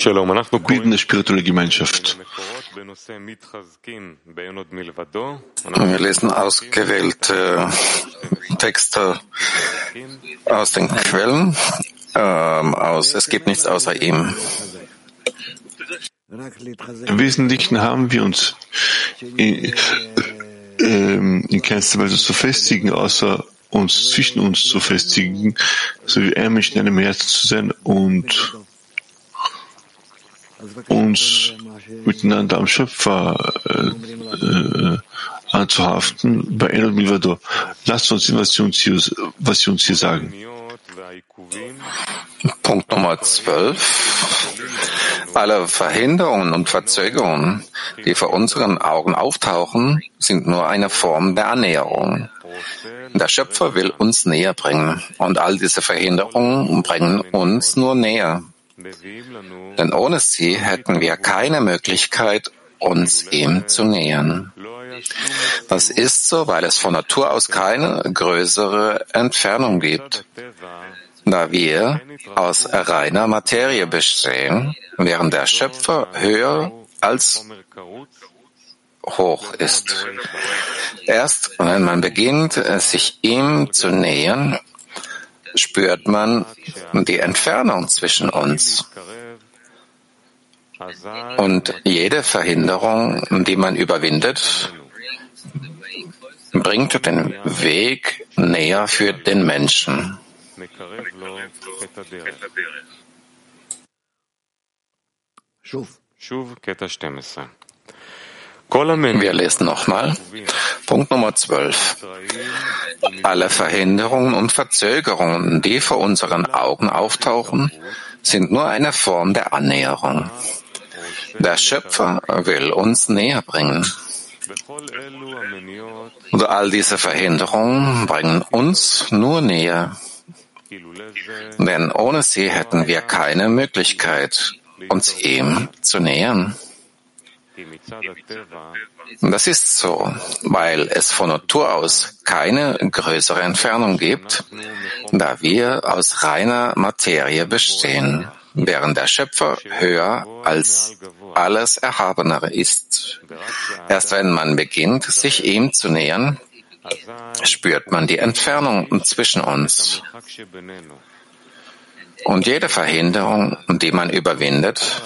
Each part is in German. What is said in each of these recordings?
Wir bilden eine spirituelle Gemeinschaft. Wir lesen ausgewählte Texte aus den Quellen ähm, aus. Es gibt nichts außer ihm. Im Wesentlichen haben wir uns in, äh, in keinster Weise zu festigen, außer uns zwischen uns zu festigen, so wie Mensch in einem Herzen zu sein und uns miteinander am Schöpfer äh, äh, anzuhaften bei Enel Milvador. Lasst uns sehen, was sie uns hier, was sie uns hier sagen. Punkt Nummer 12. Alle Verhinderungen und Verzögerungen, die vor unseren Augen auftauchen, sind nur eine Form der Annäherung. Der Schöpfer will uns näher bringen und all diese Verhinderungen bringen uns nur näher. Denn ohne sie hätten wir keine Möglichkeit, uns ihm zu nähern. Das ist so, weil es von Natur aus keine größere Entfernung gibt. Da wir aus reiner Materie bestehen, während der Schöpfer höher als hoch ist. Erst wenn man beginnt, sich ihm zu nähern, spürt man die Entfernung zwischen uns. Und jede Verhinderung, die man überwindet, bringt den Weg näher für den Menschen. Wir lesen nochmal. Punkt Nummer 12. Alle Verhinderungen und Verzögerungen, die vor unseren Augen auftauchen, sind nur eine Form der Annäherung. Der Schöpfer will uns näher bringen. Und all diese Verhinderungen bringen uns nur näher. Denn ohne sie hätten wir keine Möglichkeit, uns ihm zu nähern. Das ist so, weil es von Natur aus keine größere Entfernung gibt, da wir aus reiner Materie bestehen, während der Schöpfer höher als alles Erhabenere ist. Erst wenn man beginnt, sich ihm zu nähern, spürt man die Entfernung zwischen uns. Und jede Verhinderung, die man überwindet,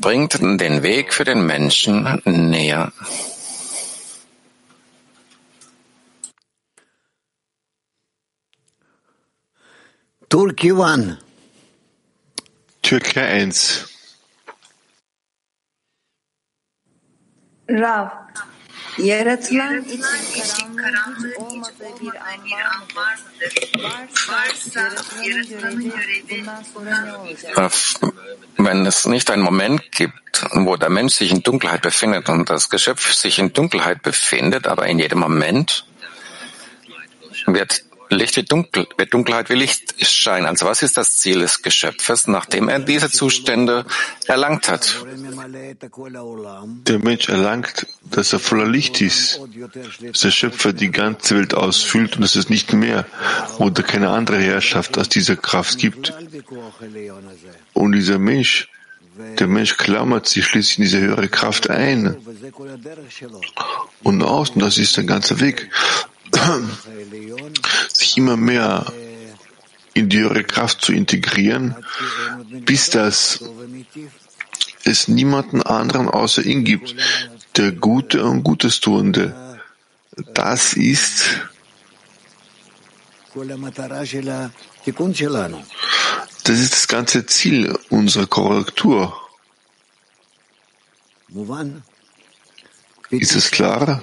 bringt den Weg für den Menschen näher. Turkey One. Türkei 1. Rav, Yaratılan için karanlığın olmadığı bir an var mıdır? Varsa yaratılanın görevi bundan sonra ne olacak? Wenn es nicht einen Moment gibt, wo der Mensch sich in Dunkelheit befindet und das Geschöpf sich in Dunkelheit befindet, aber in jedem Moment wird Licht wie Dunkel, wird Dunkelheit wie Licht scheinen. Also was ist das Ziel des Geschöpfes, nachdem er diese Zustände erlangt hat? Der Mensch erlangt, dass er voller Licht ist, dass der Schöpfer die ganze Welt ausfüllt und dass es nicht mehr oder keine andere Herrschaft aus dieser Kraft gibt. Und dieser Mensch, der Mensch klammert sich schließlich in diese höhere Kraft ein. Und außen, das ist der ganze Weg immer mehr in die höhere Kraft zu integrieren, bis das es niemanden anderen außer ihn gibt, der Gute und Gutes tuende. Das ist das ist das ganze Ziel unserer Korrektur. Ist es klar?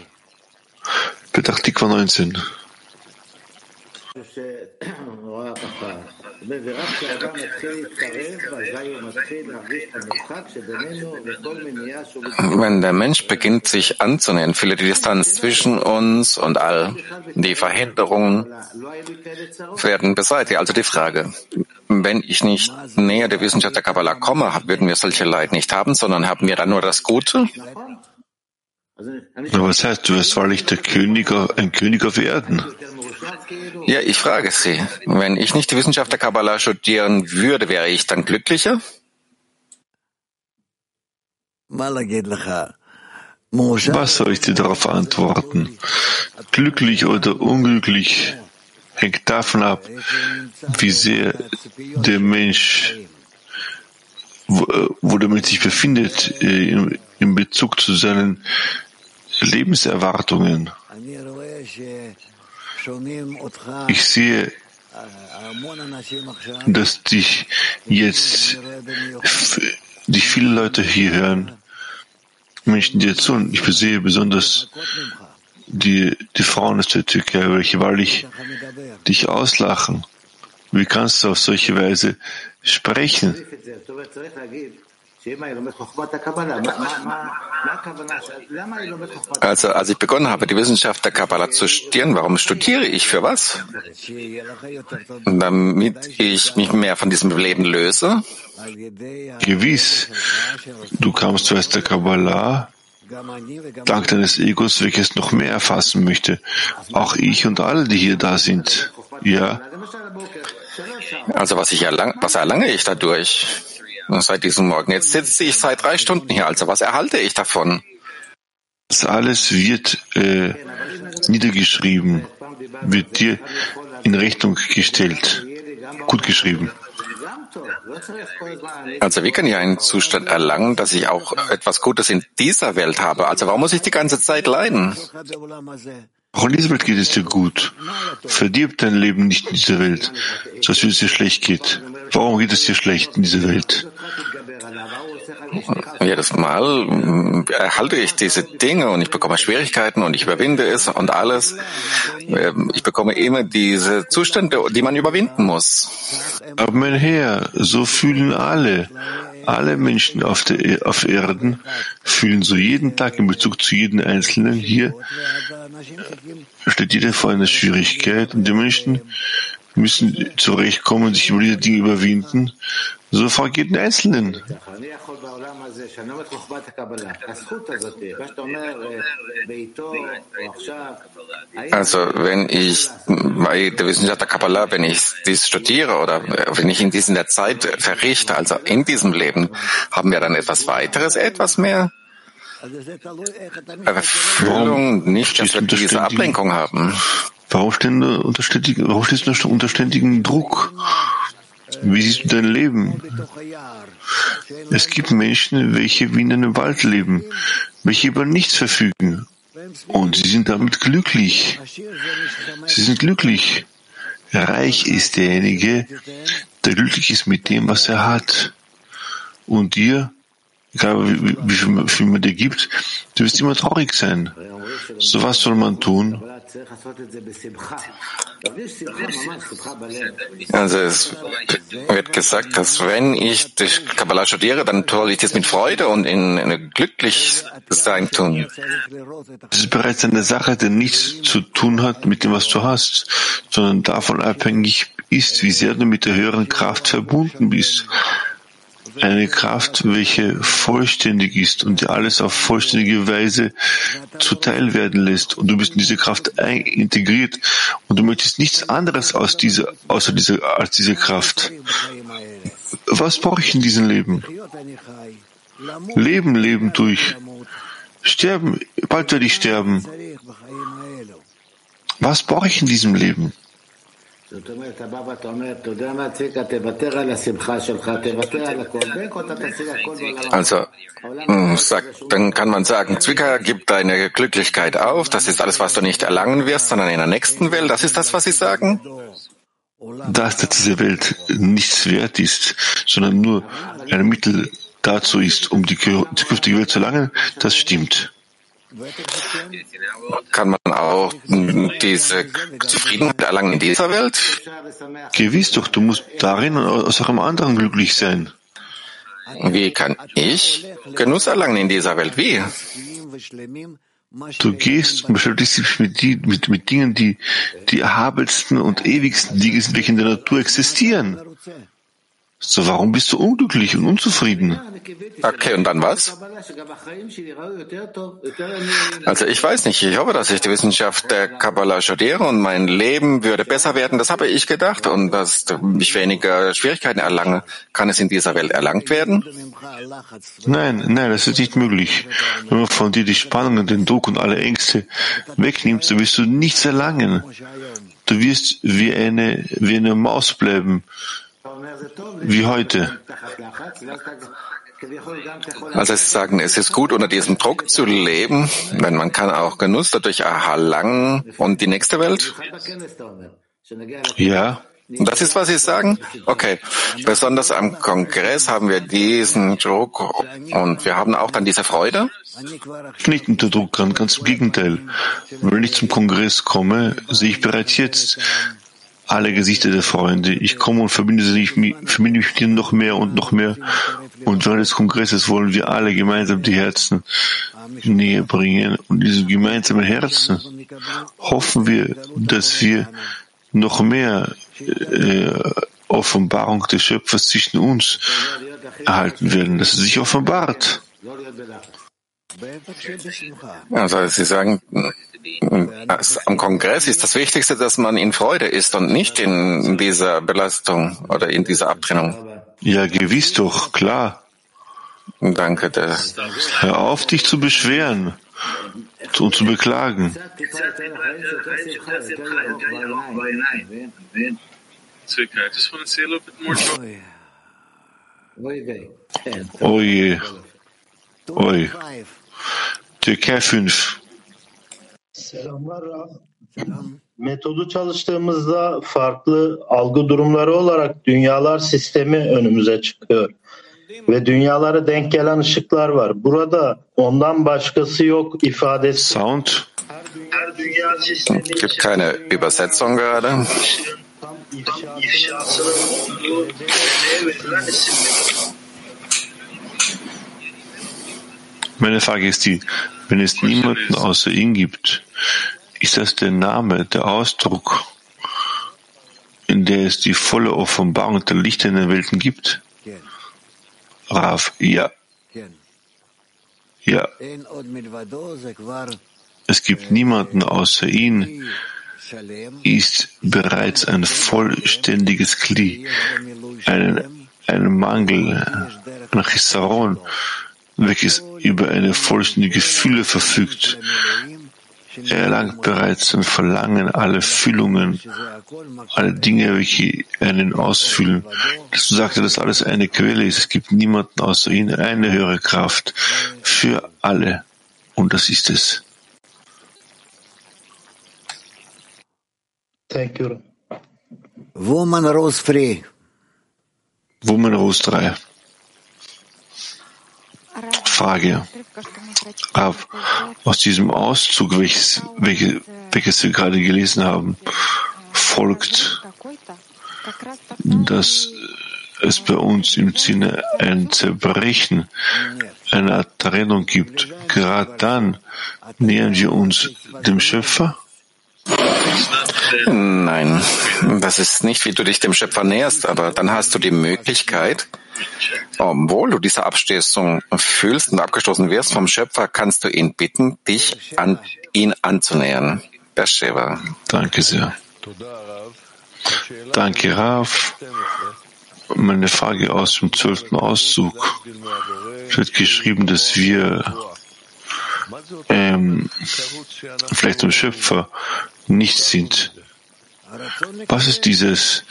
Petach Tikva 19. Wenn der Mensch beginnt, sich anzunähern, viele die Distanz zwischen uns und all die Verhinderungen werden beseitigt. Also die Frage, wenn ich nicht näher der Wissenschaft der Kabbalah komme, würden wir solche Leid nicht haben, sondern haben wir dann nur das Gute? Was heißt, du wirst wahrlich der König, ein König auf Erden? Ja, ich frage Sie. Wenn ich nicht die Wissenschaft der Kabbalah studieren würde, wäre ich dann glücklicher? Was soll ich dir darauf antworten? Glücklich oder unglücklich hängt davon ab, wie sehr der Mensch, wo, wo der Mensch sich befindet, in, in Bezug zu seinen Lebenserwartungen. Ich sehe, dass dich jetzt dich viele Leute hier hören, Menschen dir zu. Ich sehe besonders die, die Frauen aus der Türkei, welche wahrlich dich auslachen. Wie kannst du auf solche Weise sprechen? Also, als ich begonnen habe, die Wissenschaft der Kabbalah zu studieren, warum studiere ich? Für was? Damit ich mich mehr von diesem Leben löse? Gewiss. Du kamst zuerst der Kabbalah, dank deines Egos, welches noch mehr erfassen möchte. Auch ich und alle, die hier da sind. Ja. Also was ich erlang, was erlange ich dadurch? Seit diesem Morgen. Jetzt sitze ich seit drei Stunden hier. Also was erhalte ich davon? Das alles wird äh, niedergeschrieben, wird dir in Rechnung gestellt, gut geschrieben. Also wie kann ich einen Zustand erlangen, dass ich auch etwas Gutes in dieser Welt habe? Also warum muss ich die ganze Zeit leiden? Auch in dieser Welt geht es dir gut. Verdirb dein Leben nicht in dieser Welt, so dass es dir schlecht geht. Warum geht es dir schlecht in dieser Welt? Jedes Mal erhalte ich diese Dinge und ich bekomme Schwierigkeiten und ich überwinde es und alles. Ähm, ich bekomme immer diese Zustände, die man überwinden muss. Aber mein Herr, so fühlen alle. Alle Menschen auf, der, auf Erden fühlen so jeden Tag in Bezug zu jedem Einzelnen hier steht jeder vor einer Schwierigkeit und die Menschen müssen zurechtkommen und sich über diese Dinge überwinden. So vergeht den Einzelnen. Also wenn ich bei der Wissenschaft der Kabbalah, wenn ich dies studiere oder wenn ich in dieser Zeit verrichte, also in diesem Leben, haben wir dann etwas weiteres, etwas mehr? Erfüllung, nicht, dass wir diese Ablenkung haben. Warum stehen du unter ständigen, warum stehst du unter ständigem Druck? Wie siehst du dein Leben? Es gibt Menschen, welche wie in einem Wald leben, welche über nichts verfügen. Und sie sind damit glücklich. Sie sind glücklich. Reich ist derjenige, der glücklich ist mit dem, was er hat. Und dir, egal wie, viel man dir gibt, du wirst immer traurig sein. So was soll man tun? Also es wird gesagt, dass wenn ich die Kabbalah studiere, dann soll ich das mit Freude und in, in glücklich sein tun. Es ist bereits eine Sache, die nichts zu tun hat mit dem, was du hast, sondern davon abhängig ist, wie sehr du mit der höheren Kraft verbunden bist eine Kraft, welche vollständig ist und dir alles auf vollständige Weise zuteil werden lässt. Und du bist in diese Kraft integriert und du möchtest nichts anderes aus dieser, außer dieser, als diese Kraft. Was brauche ich in diesem Leben? Leben, Leben durch. Sterben, bald werde ich sterben. Was brauche ich in diesem Leben? Also, hm, dann kann man sagen, Zwicker, gib deine Glücklichkeit auf. Das ist alles, was du nicht erlangen wirst, sondern in der nächsten Welt. Das ist das, was Sie sagen? Dass diese Welt nichts wert ist, sondern nur ein Mittel dazu ist, um die zukünftige Welt zu erlangen, das stimmt. Kann man auch diese Zufriedenheit erlangen in dieser Welt? Gewiss doch, du musst darin und aus einem anderen glücklich sein. Wie kann ich Genuss erlangen in dieser Welt? Wie? Du gehst und beschäftigst dich mit, die, mit, mit Dingen, die die erhabensten und ewigsten Dinge sind, welche in der Natur existieren. So, warum bist du unglücklich und unzufrieden? Okay, und dann was? Also ich weiß nicht, ich hoffe, dass ich die Wissenschaft der Kabbalah studiere und mein Leben würde besser werden, das habe ich gedacht und dass ich weniger Schwierigkeiten erlange. Kann es in dieser Welt erlangt werden? Nein, nein, das ist nicht möglich. Wenn man von dir die Spannungen, den Druck und alle Ängste wegnimmt, so wirst du nichts erlangen. Du wirst wie eine, wie eine Maus bleiben, wie heute. Also Sie sagen, es ist gut, unter diesem Druck zu leben, wenn man kann auch Genuss dadurch erlangen und die nächste Welt? Ja. Das ist, was Sie sagen? Okay. Besonders am Kongress haben wir diesen Druck und wir haben auch dann diese Freude? Nicht unter Druck, ganz im Gegenteil. Wenn ich zum Kongress komme, sehe ich bereits jetzt alle Gesichter der Freunde. Ich komme und verbinde, sich, verbinde mich mit ihnen noch mehr und noch mehr. Und während des Kongresses wollen wir alle gemeinsam die Herzen näher bringen. Und diese gemeinsamen Herzen hoffen wir, dass wir noch mehr äh, Offenbarung des Schöpfers zwischen uns erhalten werden, dass er sich offenbart. Also Sie sagen, am Kongress ist das Wichtigste, dass man in Freude ist und nicht in dieser Belastung oder in dieser Abtrennung. Ja, gewiss doch, klar. Danke. Das. Hör auf, dich zu beschweren und zu beklagen. Oje. Oje. Türkei 5. Selamlar. Metodu çalıştığımızda farklı algı durumları olarak dünyalar sistemi önümüze çıkıyor. Ve dünyalara denk gelen ışıklar var. Burada ondan başkası yok ifadesi. Sound. Her dünya sistemi Gibt keine Übersetzung gerade. Meine Frage ist die, wenn es niemanden außer ihn gibt, ist das der Name, der Ausdruck, in der es die volle Offenbarung der Lichter in den Welten gibt? Rav, ja. Ja. Es gibt niemanden außer ihn, ist bereits ein vollständiges Kli, ein, ein Mangel, ein Chisaron, welches über eine vollständige Fülle verfügt. Er erlangt bereits ein Verlangen, alle Füllungen, alle Dinge, welche einen ausfüllen. Dazu sagte, dass alles eine Quelle ist. Es gibt niemanden außer ihm, eine höhere Kraft für alle. Und das ist es. Thank you. Woman Rose Free. Woman Rose 3. Frage. Aus diesem Auszug, welches, welche, welches wir gerade gelesen haben, folgt, dass es bei uns im Sinne ein Zerbrechen, eine Trennung gibt. Gerade dann nähern wir uns dem Schöpfer. Nein, das ist nicht, wie du dich dem Schöpfer näherst, aber dann hast du die Möglichkeit, obwohl du diese Abstoßung fühlst und abgestoßen wirst vom Schöpfer, kannst du ihn bitten, dich an ihn anzunähern. Beersheba. Danke sehr. Danke, Rav. Meine Frage aus dem zwölften Auszug. Es wird geschrieben, dass wir ähm, vielleicht dem Schöpfer nicht sind. Was ist dieses,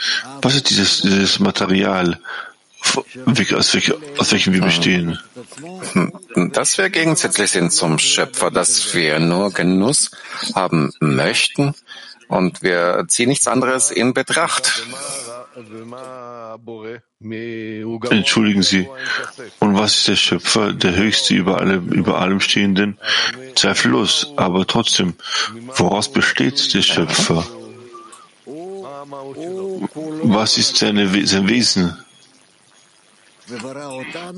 was ist dieses, dieses Material, aus, welch, aus welchem wir bestehen? Dass wir gegensätzlich sind zum Schöpfer, dass wir nur Genuss haben möchten und wir ziehen nichts anderes in Betracht. Entschuldigen Sie. Und was ist der Schöpfer, der Höchste über allem, über allem Stehenden? Zweifellos. Aber trotzdem, woraus besteht der Schöpfer? Was ist seine, sein Wesen?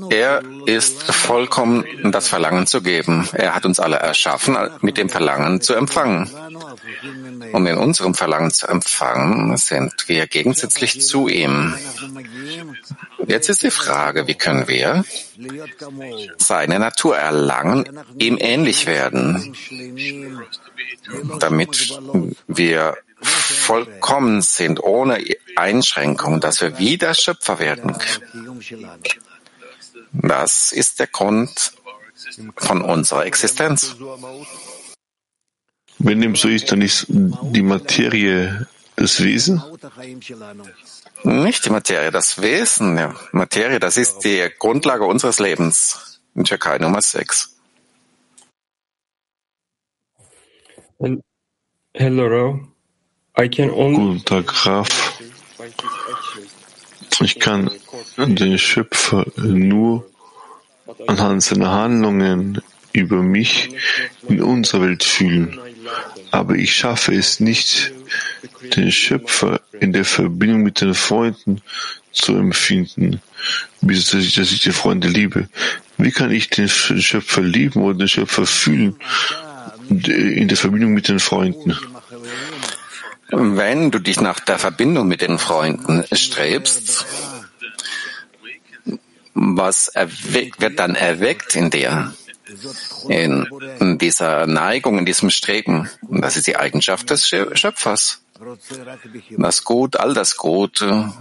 Er ist vollkommen das Verlangen zu geben. Er hat uns alle erschaffen, mit dem Verlangen zu empfangen. Und in unserem Verlangen zu empfangen sind wir gegensätzlich zu ihm. Jetzt ist die Frage, wie können wir seine Natur erlangen, ihm ähnlich werden, damit wir vollkommen sind, ohne Einschränkung, dass wir wieder Schöpfer werden. Das ist der Grund von unserer Existenz. Wenn dem so ist, dann ist die Materie das Wesen? Nicht die Materie, das Wesen. Ja. Materie, das ist die Grundlage unseres Lebens. In Türkei Nummer 6. Hello, I can only Guten Tag, Graf. Ich kann den Schöpfer nur anhand seiner Handlungen über mich in unserer Welt fühlen. Aber ich schaffe es nicht, den Schöpfer in der Verbindung mit den Freunden zu empfinden, bis dass ich, dass ich die Freunde liebe. Wie kann ich den Schöpfer lieben oder den Schöpfer fühlen in der Verbindung mit den Freunden? Wenn du dich nach der Verbindung mit den Freunden strebst, was erweckt, wird dann erweckt in dir? In, dieser Neigung, in diesem Streben. Das ist die Eigenschaft des Schöpfers. Das Gut, all das Gute,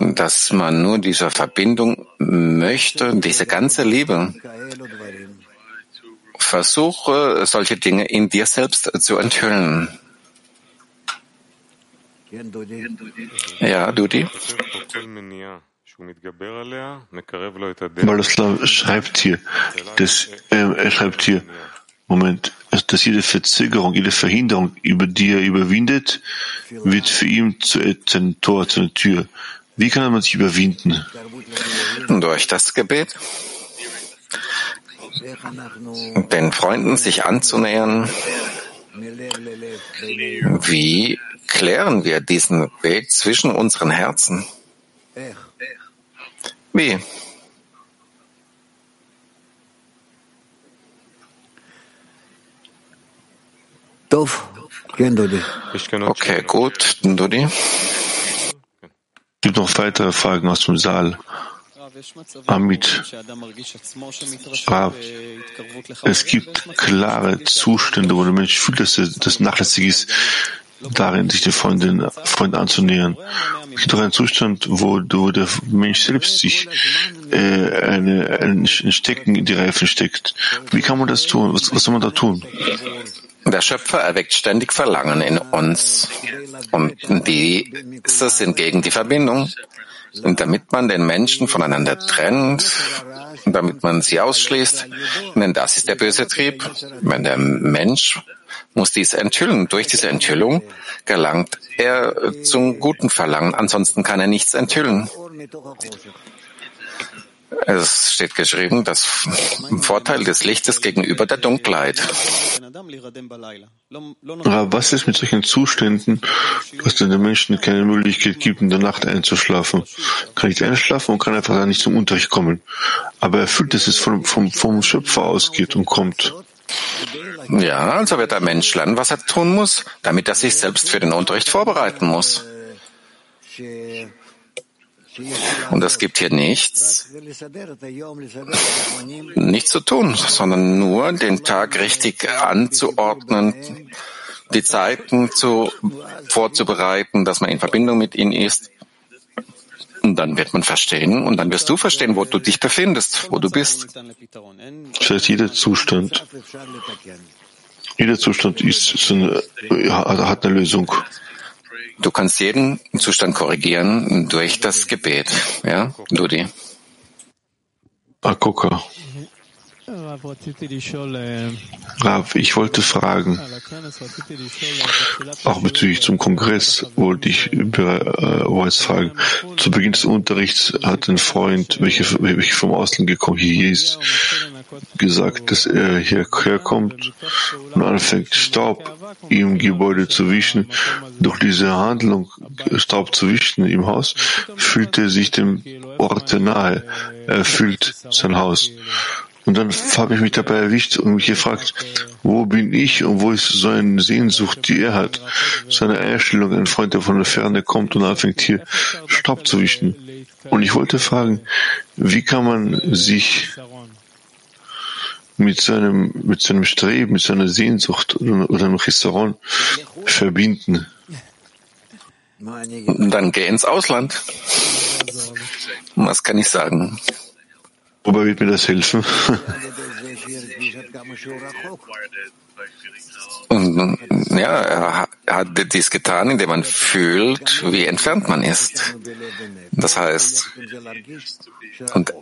dass man nur diese Verbindung möchte, diese ganze Liebe. Versuche, solche Dinge in dir selbst zu enthüllen. Ja, Dudi? Balaslav schreibt hier, dass, äh, er schreibt hier, Moment, dass jede Verzögerung, jede Verhinderung, über die er überwindet, wird für ihn zu einem Tor, zu einer Tür. Wie kann man sich überwinden? Durch das Gebet. Den Freunden sich anzunähern. Wie klären wir diesen Weg zwischen unseren Herzen? Wie? Okay, gut, Dodi. Gibt noch weitere Fragen aus dem Saal? Amit, Rav, es gibt klare Zustände, wo der Mensch fühlt, dass er das nachlässig ist, darin sich den Freunden, Freunden anzunähern. Es gibt auch einen Zustand, wo, wo der Mensch selbst sich äh, eine, ein Stecken in die Reifen steckt. Wie kann man das tun? Was, was soll man da tun? Der Schöpfer erweckt ständig Verlangen in uns. Und diese sind gegen die Verbindung. Und damit man den Menschen voneinander trennt, damit man sie ausschließt, denn das ist der böse Trieb. Wenn der Mensch muss dies enthüllen. Durch diese Enthüllung gelangt er zum guten Verlangen. Ansonsten kann er nichts enthüllen. Es steht geschrieben, das Vorteil des Lichtes gegenüber der Dunkelheit. Aber was ist mit solchen Zuständen, dass den Menschen keine Möglichkeit gibt, in der Nacht einzuschlafen? Kann nicht einschlafen und kann einfach da nicht zum Unterricht kommen. Aber er fühlt, dass es vom, vom, vom Schöpfer ausgeht und kommt. Ja, also wird der Mensch lernen, was er tun muss, damit er sich selbst für den Unterricht vorbereiten muss. Und es gibt hier nichts, nichts zu tun, sondern nur den Tag richtig anzuordnen, die Zeiten zu, vorzubereiten, dass man in Verbindung mit ihnen ist. Und dann wird man verstehen und dann wirst du verstehen, wo du dich befindest, wo du bist. Das heißt, jeder Zustand, jeder Zustand ist, ist eine, hat eine Lösung. Du kannst jeden Zustand korrigieren durch das Gebet. Ja, Dudi. Akoka. Rav, ich wollte fragen, auch bezüglich zum Kongress wollte ich bereits äh, fragen. Zu Beginn des Unterrichts hat ein Freund, welcher, welcher vom Ausland gekommen hier ist, gesagt, dass er hierher kommt und anfängt, Staub im Gebäude zu wischen. Durch diese Handlung, Staub zu wischen im Haus, fühlt er sich dem Ort nahe. Er fühlt sein Haus. Und dann habe ich mich dabei erwischt und mich gefragt, wo bin ich und wo ist so eine Sehnsucht, die er hat? So eine Einstellung, ein Freund, der von der Ferne kommt und anfängt hier Staub zu wischen. Und ich wollte fragen, wie kann man sich mit seinem, mit seinem Streben, mit seiner Sehnsucht oder, oder einem Restaurant verbinden? Dann geh ins Ausland. Was kann ich sagen? Wobei wird mir das helfen? Und ja, er hat dies getan, indem man fühlt, wie entfernt man ist. Das heißt, und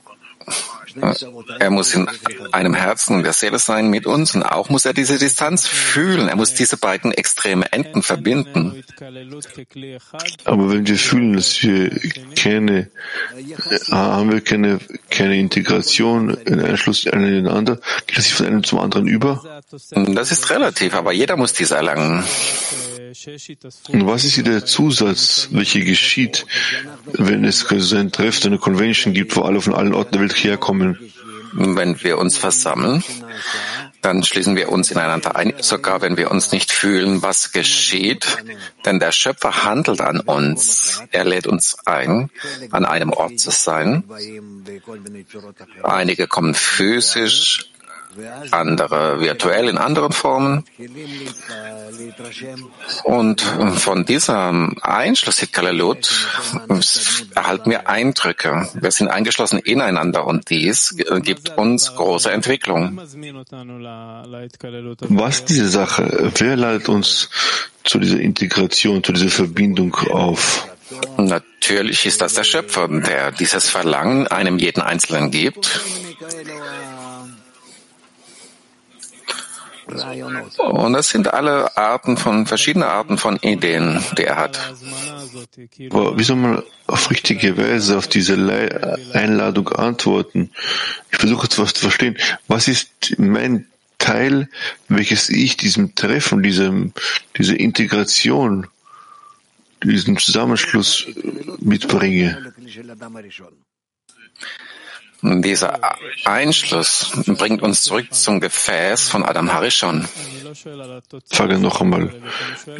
er muss in einem Herzen Seele sein mit uns und auch muss er diese Distanz fühlen. Er muss diese beiden extreme Enden verbinden. Aber wenn wir fühlen, dass wir keine, äh, haben wir keine, keine Integration, in Einschluss ineinander, geht es sich von einem zum anderen über? Das ist relativ, aber jeder muss dies erlangen. Und was ist hier der Zusatz, welcher geschieht, wenn es ein Treffen, eine Convention gibt, wo alle von allen Orten der Welt herkommen? Wenn wir uns versammeln, dann schließen wir uns ineinander ein, sogar wenn wir uns nicht fühlen, was geschieht. Denn der Schöpfer handelt an uns. Er lädt uns ein, an einem Ort zu sein. Einige kommen physisch, andere virtuell in anderen Formen. Und von diesem Einschluss Hitkalelut erhalten wir Eindrücke. Wir sind eingeschlossen ineinander und dies gibt uns große Entwicklung. Was diese Sache? Wer leitet uns zu dieser Integration, zu dieser Verbindung auf? Natürlich ist das der Schöpfer, der dieses Verlangen einem jeden Einzelnen gibt. Und das sind alle Arten von, verschiedene Arten von Ideen, die er hat. Aber wie soll man auf richtige Weise auf diese Einladung antworten? Ich versuche jetzt was zu verstehen. Was ist mein Teil, welches ich diesem Treffen, diesem, dieser Integration, diesem Zusammenschluss mitbringe? Dieser Einschluss bringt uns zurück zum Gefäß von Adam Harishon. Frage noch einmal.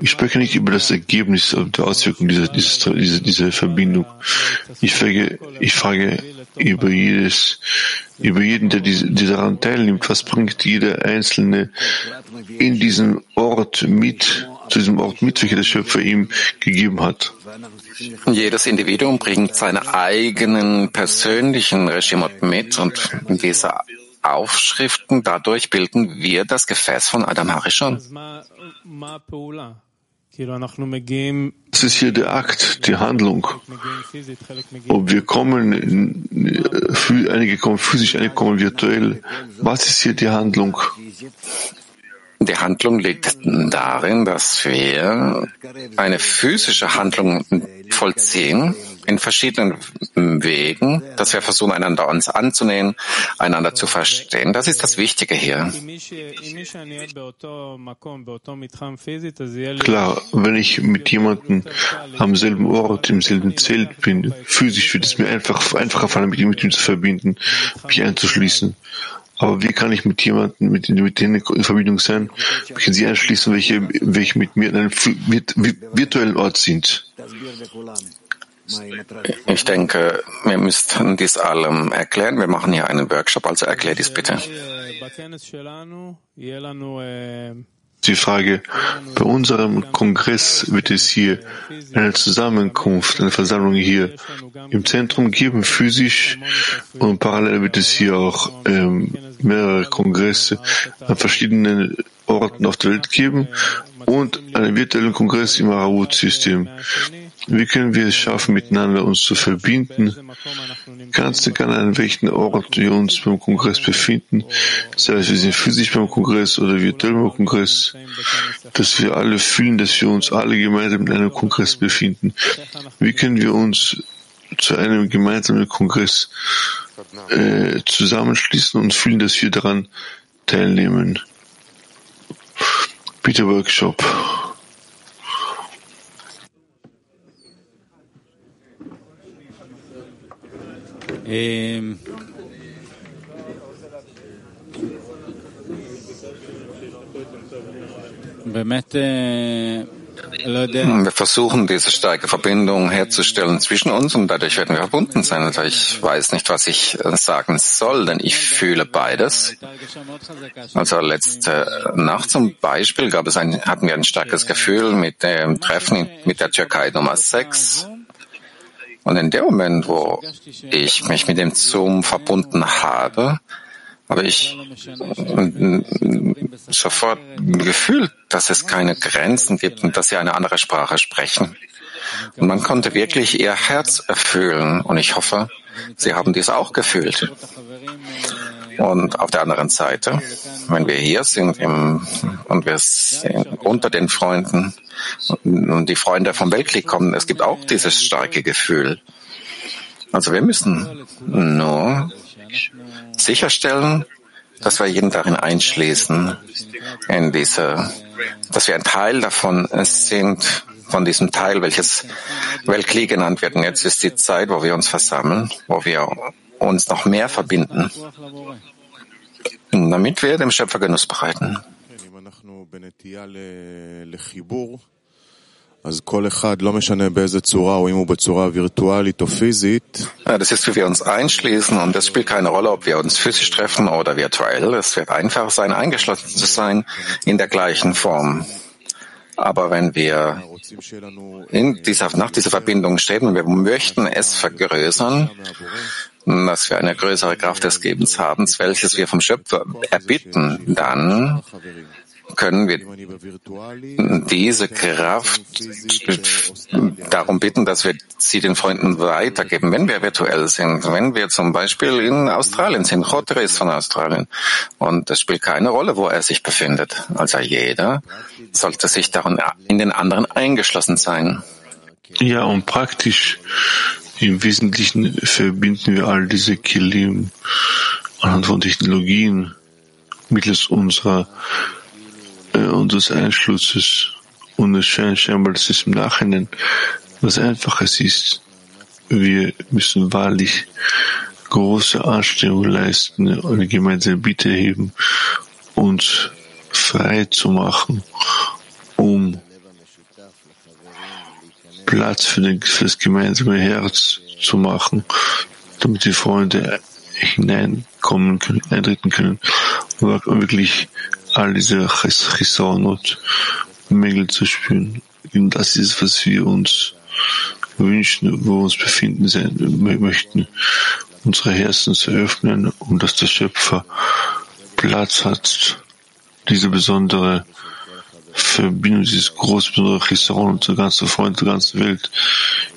Ich spreche nicht über das Ergebnis der Auswirkung dieser, dieser, dieser, dieser Verbindung. Ich frage, ich frage über jedes, über jeden, der, diese, daran teilnimmt. Was bringt jeder Einzelne in diesem Ort mit, zu diesem Ort mit, welcher der Schöpfer ihm gegeben hat? Jedes Individuum bringt seine eigenen persönlichen Regimot mit und diese Aufschriften, dadurch bilden wir das Gefäß von Adam Harishon. Das ist hier der Akt, die Handlung. Ob wir kommen, einige kommen physisch, einige kommen virtuell. Was ist hier die Handlung? Die Handlung liegt darin, dass wir eine physische Handlung vollziehen in verschiedenen Wegen, dass wir versuchen, einander uns anzunähern, einander zu verstehen. Das ist das Wichtige hier. Klar, wenn ich mit jemandem am selben Ort, im selben Zelt bin, physisch wird es mir einfach, einfacher fallen, mich mit ihm zu verbinden, mich einzuschließen. Aber wie kann ich mit jemandem, mit, mit denen in Verbindung sein, kann sie einschließen, welche, welche mit mir in einem virtuellen Ort sind? Ich denke, wir müssten dies allem erklären. Wir machen hier einen Workshop, also erklär dies bitte. Die Frage, bei unserem Kongress wird es hier eine Zusammenkunft, eine Versammlung hier im Zentrum geben, physisch, und parallel wird es hier auch ähm, mehrere Kongresse an verschiedenen Orten auf der Welt geben und einen virtuellen Kongress im Arawut-System. Wie können wir es schaffen, miteinander uns zu verbinden? Ganz egal an welchen Ort wir uns beim Kongress befinden, sei es wir sind physisch beim Kongress oder virtuell beim Kongress, dass wir alle fühlen, dass wir uns alle gemeinsam in einem Kongress befinden. Wie können wir uns zu einem gemeinsamen Kongress äh, zusammenschließen und fühlen, dass wir daran teilnehmen. Bitte Workshop. Wir versuchen, diese starke Verbindung herzustellen zwischen uns und dadurch werden wir verbunden sein. Also ich weiß nicht, was ich äh, sagen soll, denn ich fühle beides. Also letzte Nacht zum Beispiel gab es ein, hatten wir ein starkes Gefühl mit dem Treffen mit der Türkei Nummer 6. Und in dem Moment, wo ich mich mit dem Zoom verbunden habe, habe ich sofort gefühlt, dass es keine Grenzen gibt und dass sie eine andere Sprache sprechen. Und man konnte wirklich ihr Herz erfüllen und ich hoffe, sie haben dies auch gefühlt. Und auf der anderen Seite, wenn wir hier sind im, und wir sind unter den Freunden und die Freunde vom Weltkrieg kommen, es gibt auch dieses starke Gefühl. Also wir müssen nur sicherstellen, dass wir jeden darin einschließen, in diese, dass wir ein Teil davon sind, von diesem Teil, welches Weltkrieg genannt wird. Und jetzt ist die Zeit, wo wir uns versammeln, wo wir uns noch mehr verbinden, damit wir dem Schöpfer Genuss bereiten. Das ist, wie wir uns einschließen und es spielt keine Rolle, ob wir uns physisch treffen oder virtuell. Es wird einfach sein, eingeschlossen zu sein in der gleichen Form. Aber wenn wir in dieser, nach dieser Verbindung streben und wir möchten es vergrößern, dass wir eine größere Kraft des Gebens haben, welches wir vom Schöpfer erbitten, dann können wir diese Kraft darum bitten, dass wir sie den Freunden weitergeben, wenn wir virtuell sind. Wenn wir zum Beispiel in Australien sind, Rotter ist von Australien und es spielt keine Rolle, wo er sich befindet. Also jeder sollte sich darin in den anderen eingeschlossen sein. Ja, und praktisch im Wesentlichen verbinden wir all diese Kilim anhand von Technologien mittels unserer äh, unseres Einschlusses. Und es scheint scheinbar, dass es im Nachhinein was Einfaches ist. Wir müssen wahrlich große Anstrengungen leisten, eine gemeinsame Bitte heben, uns frei zu machen, um Platz für, den, für das gemeinsame Herz zu machen, damit die Freunde hineinkommen können, eintreten können und wirklich all diese Chisaron und Mängel zu spüren. Und das ist, was wir uns wünschen, wo wir uns befinden sein, möchten, unsere Herzen zu öffnen und dass der Schöpfer Platz hat, diese besondere Verbindung, dieses große besondere Chisaron und der ganzen Freund der ganzen Welt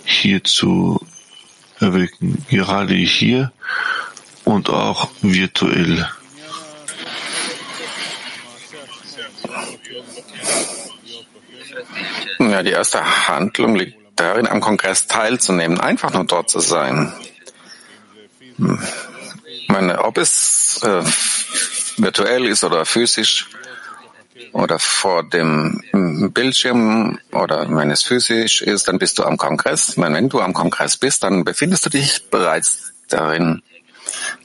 hier zu erwecken. Gerade hier und auch virtuell. Ja, die erste Handlung liegt darin, am Kongress teilzunehmen, einfach nur dort zu sein. Hm. Meine, ob es äh, virtuell ist oder physisch oder vor dem Bildschirm oder wenn es physisch ist, dann bist du am Kongress. Wenn du am Kongress bist, dann befindest du dich bereits darin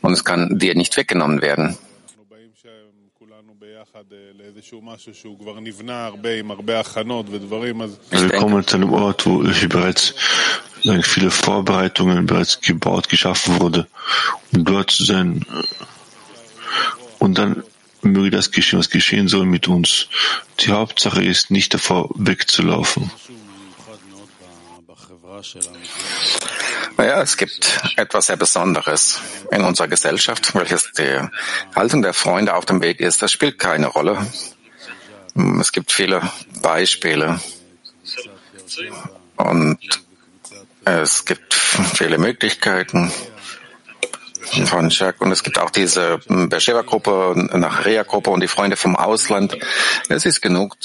und es kann dir nicht weggenommen werden. Wir kommen zu einem Ort, wo bereits viele Vorbereitungen bereits gebaut, geschaffen wurde, um dort zu sein. Und dann möge das geschehen, was geschehen soll mit uns. Die Hauptsache ist, nicht davor wegzulaufen. Naja, es gibt etwas sehr Besonderes in unserer Gesellschaft, welches die Haltung der Freunde auf dem Weg ist. Das spielt keine Rolle. Es gibt viele Beispiele und es gibt viele Möglichkeiten von Jack und es gibt auch diese Beersheba-Gruppe, Nachrea-Gruppe und die Freunde vom Ausland. Es ist genug,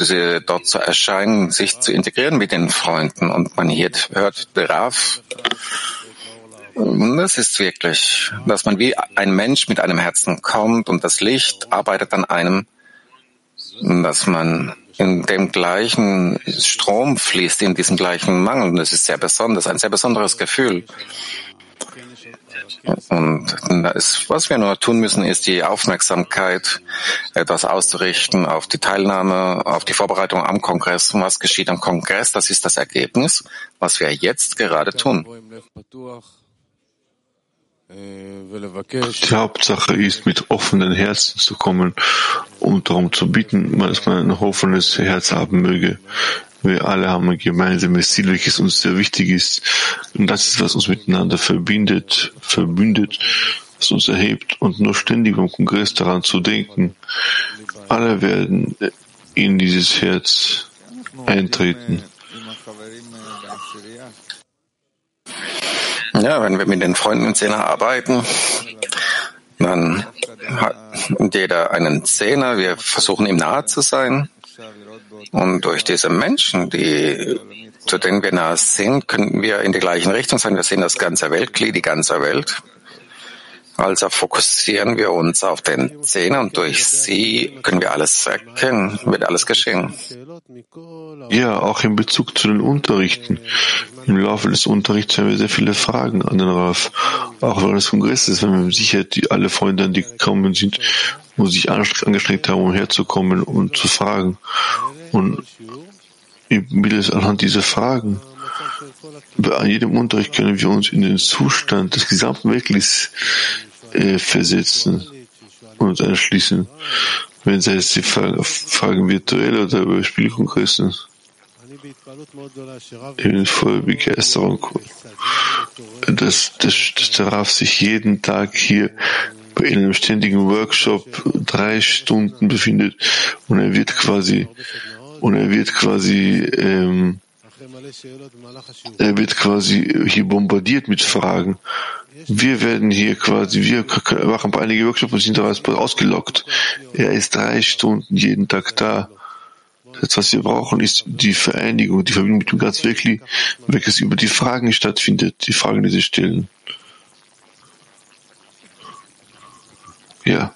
dort zu erscheinen, sich zu integrieren mit den Freunden und man hier hört Rav Das ist wirklich, dass man wie ein Mensch mit einem Herzen kommt und das Licht arbeitet an einem, dass man in dem gleichen Strom fließt, in diesem gleichen Mangel. Und das ist sehr besonders, ein sehr besonderes Gefühl. Und da ist, was wir nur tun müssen, ist die Aufmerksamkeit, etwas auszurichten auf die Teilnahme, auf die Vorbereitung am Kongress. Und was geschieht am Kongress? Das ist das Ergebnis, was wir jetzt gerade tun. Die Hauptsache ist, mit offenen Herzen zu kommen und darum zu bitten, dass man ein offenes Herz haben möge. Wir alle haben ein gemeinsames Ziel, welches uns sehr wichtig ist. Und das ist, was uns miteinander verbindet, verbündet, was uns erhebt und nur ständig beim Kongress daran zu denken. Alle werden in dieses Herz eintreten. Ja, wenn wir mit den Freunden in Zehner arbeiten, dann hat jeder einen Zehner. Wir versuchen ihm nahe zu sein. Und durch diese Menschen, die, zu denen wir nahe sind, können wir in die gleiche Richtung sein. Wir sehen das ganze Weltglied, die ganze Welt. Also fokussieren wir uns auf den Zehner und durch sie können wir alles erkennen, wird alles geschehen. Ja, auch in Bezug zu den Unterrichten. Im Laufe des Unterrichts haben wir sehr viele Fragen an den Raf. Auch während des Kongresses, wenn wir sicher die alle Freunde, die gekommen sind, wo sich angestrengt haben, um herzukommen und zu fragen. Und mittels anhand dieser Fragen bei jedem Unterricht können wir uns in den Zustand des gesamten Weltlichs äh, versetzen und uns anschließen. Wenn es die Fragen, virtuell oder über Spielkongressen. Bin voll Begeisterung, dass, dass, dass der Raf sich jeden Tag hier bei einem ständigen Workshop drei Stunden befindet und er wird quasi und er wird quasi ähm, er wird quasi hier bombardiert mit Fragen. Wir werden hier quasi, wir machen einige Workshops und sind ausgelockt. Er ist drei Stunden jeden Tag da. Das, was wir brauchen, ist die Vereinigung, die Verbindung mit dem ganz wirklich, welches über die Fragen stattfindet, die Fragen, die sie stellen. Ja.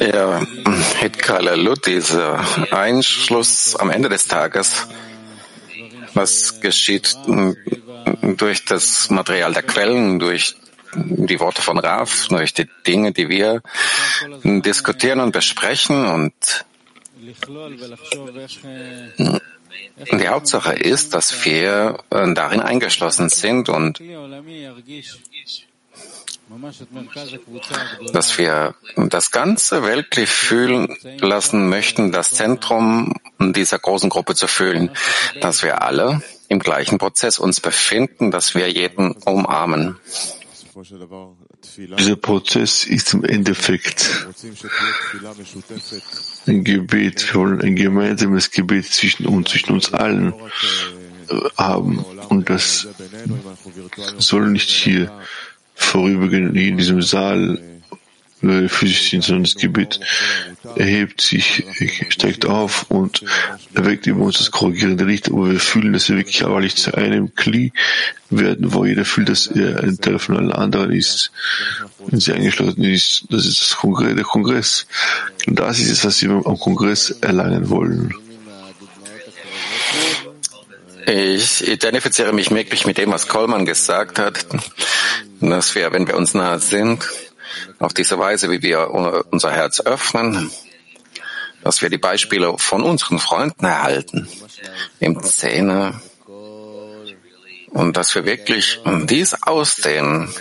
Ja, Hitkalalut, dieser Einschluss am Ende des Tages, was geschieht durch das Material der Quellen, durch die Worte von Raf, durch die Dinge, die wir diskutieren und besprechen und die Hauptsache ist, dass wir darin eingeschlossen sind und dass wir das ganze weltlich fühlen lassen möchten, das Zentrum dieser großen Gruppe zu fühlen, dass wir alle im gleichen Prozess uns befinden, dass wir jeden umarmen. Dieser Prozess ist im Endeffekt ein Gebet. Wir wollen ein gemeinsames Gebet zwischen uns, zwischen uns allen äh, haben. Und das soll nicht hier vorübergehend in diesem Saal physisch sind, sondern das Gebet erhebt sich, steigt auf und erweckt über uns das korrigierende Licht, wo wir fühlen, dass wir wirklich wahrlich zu einem Kli werden, wo jeder fühlt, dass er ein Teil von allen anderen ist, wenn sie eingeschlossen ist. Das ist das Kongress, der Kongress. Und das ist es, was wir am Kongress erlangen wollen. Ich identifiziere mich wirklich mit dem, was Kollmann gesagt hat, dass wir, wenn wir uns nahe sind, auf diese Weise, wie wir unser Herz öffnen, dass wir die Beispiele von unseren Freunden erhalten, im Zähne, und dass wir wirklich dies ausdehnen,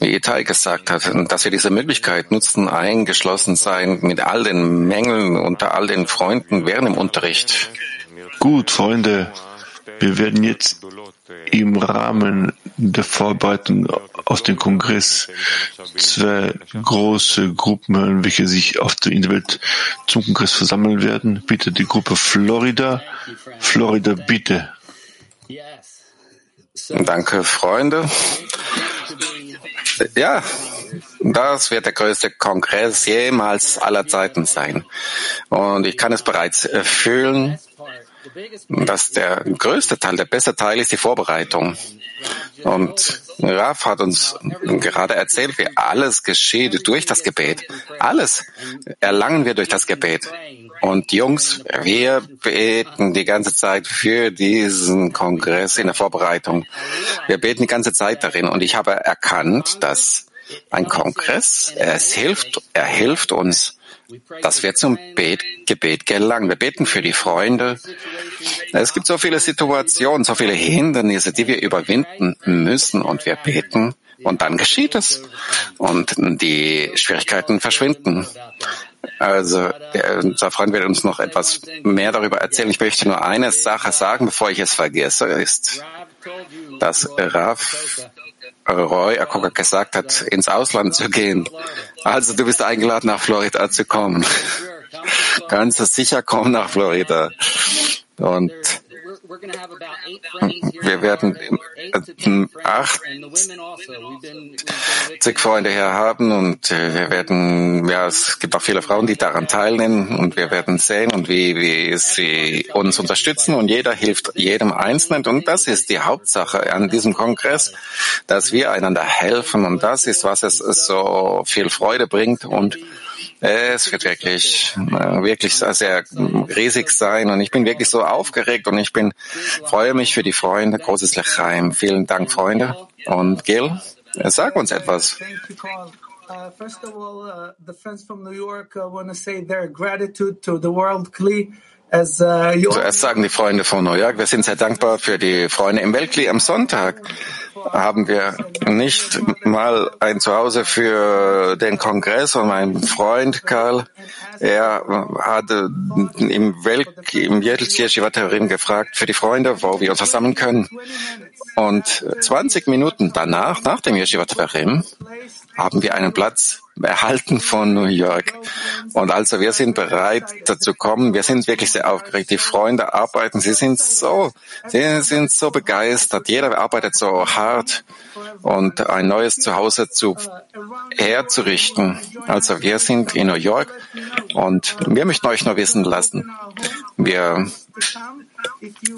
wie Itai gesagt hat, dass wir diese Möglichkeit nutzen, eingeschlossen sein mit all den Mängeln unter all den Freunden während dem Unterricht. Gut, Freunde, wir werden jetzt im Rahmen der Vorbereitung auf den Kongress zwei große Gruppen hören, welche sich auf der Welt zum Kongress versammeln werden. Bitte die Gruppe Florida. Florida, bitte. Danke, Freunde. Ja, das wird der größte Kongress jemals aller Zeiten sein. Und ich kann es bereits fühlen dass der größte Teil, der beste Teil ist die Vorbereitung. Und Raf hat uns gerade erzählt, wie alles geschieht durch das Gebet. Alles erlangen wir durch das Gebet. Und Jungs, wir beten die ganze Zeit für diesen Kongress in der Vorbereitung. Wir beten die ganze Zeit darin. Und ich habe erkannt, dass ein Kongress, es hilft, er hilft uns, dass wir zum Bet Gebet gelangen. Wir beten für die Freunde. Es gibt so viele Situationen, so viele Hindernisse, die wir überwinden müssen und wir beten und dann geschieht es und die Schwierigkeiten verschwinden. Also unser Freund wird uns noch etwas mehr darüber erzählen. Ich möchte nur eine Sache sagen, bevor ich es vergesse, ist, dass Rav Roy Akoka gesagt hat, ins Ausland zu gehen. Also du bist eingeladen, nach Florida zu kommen. Ganz sicher komm nach Florida. Und wir werden 80 Freunde hier haben und äh, wir werden, ja, es gibt auch viele Frauen, die daran teilnehmen und wir werden sehen und wie, wie sie uns unterstützen und jeder hilft jedem Einzelnen und das ist die Hauptsache an diesem Kongress, dass wir einander helfen und das ist, was es so viel Freude bringt und es wird wirklich, äh, wirklich sehr riesig sein und ich bin wirklich so aufgeregt und ich bin, freue mich für die Freunde. Großes Lechaim. Vielen Dank, Freunde. Und Gil, sag uns etwas. First of all, uh, the friends from New York uh, want to say their gratitude to the World Kli Zuerst sagen die Freunde von New York, wir sind sehr dankbar für die Freunde im Weltkli am Sonntag haben wir nicht mal ein Zuhause für den Kongress und mein Freund Karl, er hatte im Welt, im Yeshiva-Theorim gefragt für die Freunde, wo wir uns versammeln können. Und 20 Minuten danach, nach dem Yeshiva-Terim, haben wir einen Platz erhalten von New York. Und also wir sind bereit dazu kommen. Wir sind wirklich sehr aufgeregt. Die Freunde arbeiten. Sie sind so, sie sind so begeistert. Jeder arbeitet so hart und ein neues Zuhause zu herzurichten. Also wir sind in New York und wir möchten euch nur wissen lassen. Wir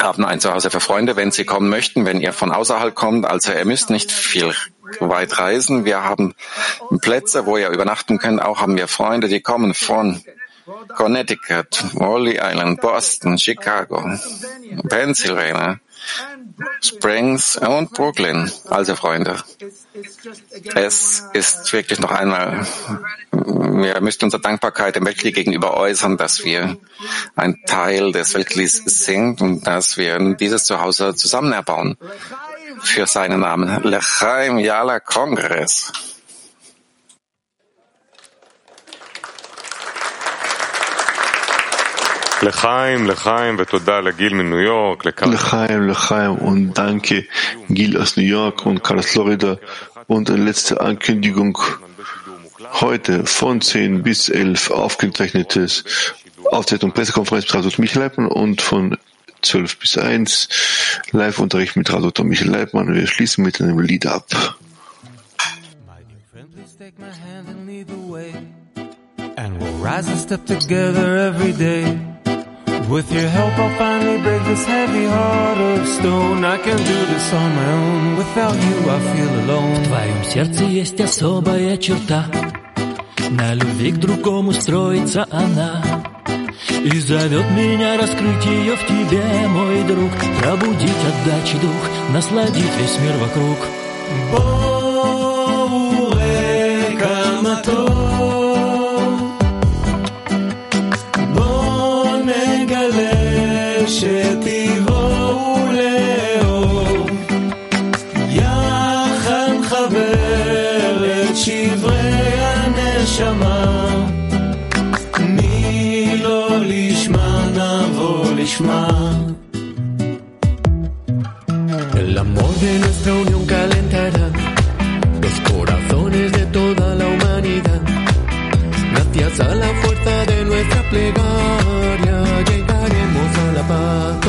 haben ein Zuhause für Freunde, wenn sie kommen möchten, wenn ihr von außerhalb kommt. Also ihr müsst nicht viel weit reisen. Wir haben Plätze, wo ihr übernachten könnt. Auch haben wir Freunde, die kommen von Connecticut, Wally Island, Boston, Chicago, Pennsylvania, Springs und Brooklyn. Also Freunde, es ist wirklich noch einmal, wir müssen unsere Dankbarkeit dem Weltkrieg gegenüber äußern, dass wir ein Teil des Weltkriegs sind und dass wir dieses Zuhause zusammen erbauen für seinen Namen. Lechaim Yala Kongress. Lechaim, Lechaim Lechaim und danke Gil aus New York und Carlos Florida und eine letzte Ankündigung heute von 10 bis 11 aufgezeichnetes Aufzeichnung Pressekonferenz mit Radot Michael und von 12 bis 1 Live-Unterricht mit Radot Michael Leibmann. Wir schließen mit einem Lied ab. And we'll rise and step together every day. With your help, I'll finally break this heavy heart of stone. I can do this on my own. Without you, I feel alone. В твоем сердце есть особая черта. На любви к другому строится она. И зовет меня раскрыть ее в тебе, мой друг. Пробудить отдачи дух, насладить весь мир вокруг. Боуэ камато. de nuestra plegaria llegaremos a la paz.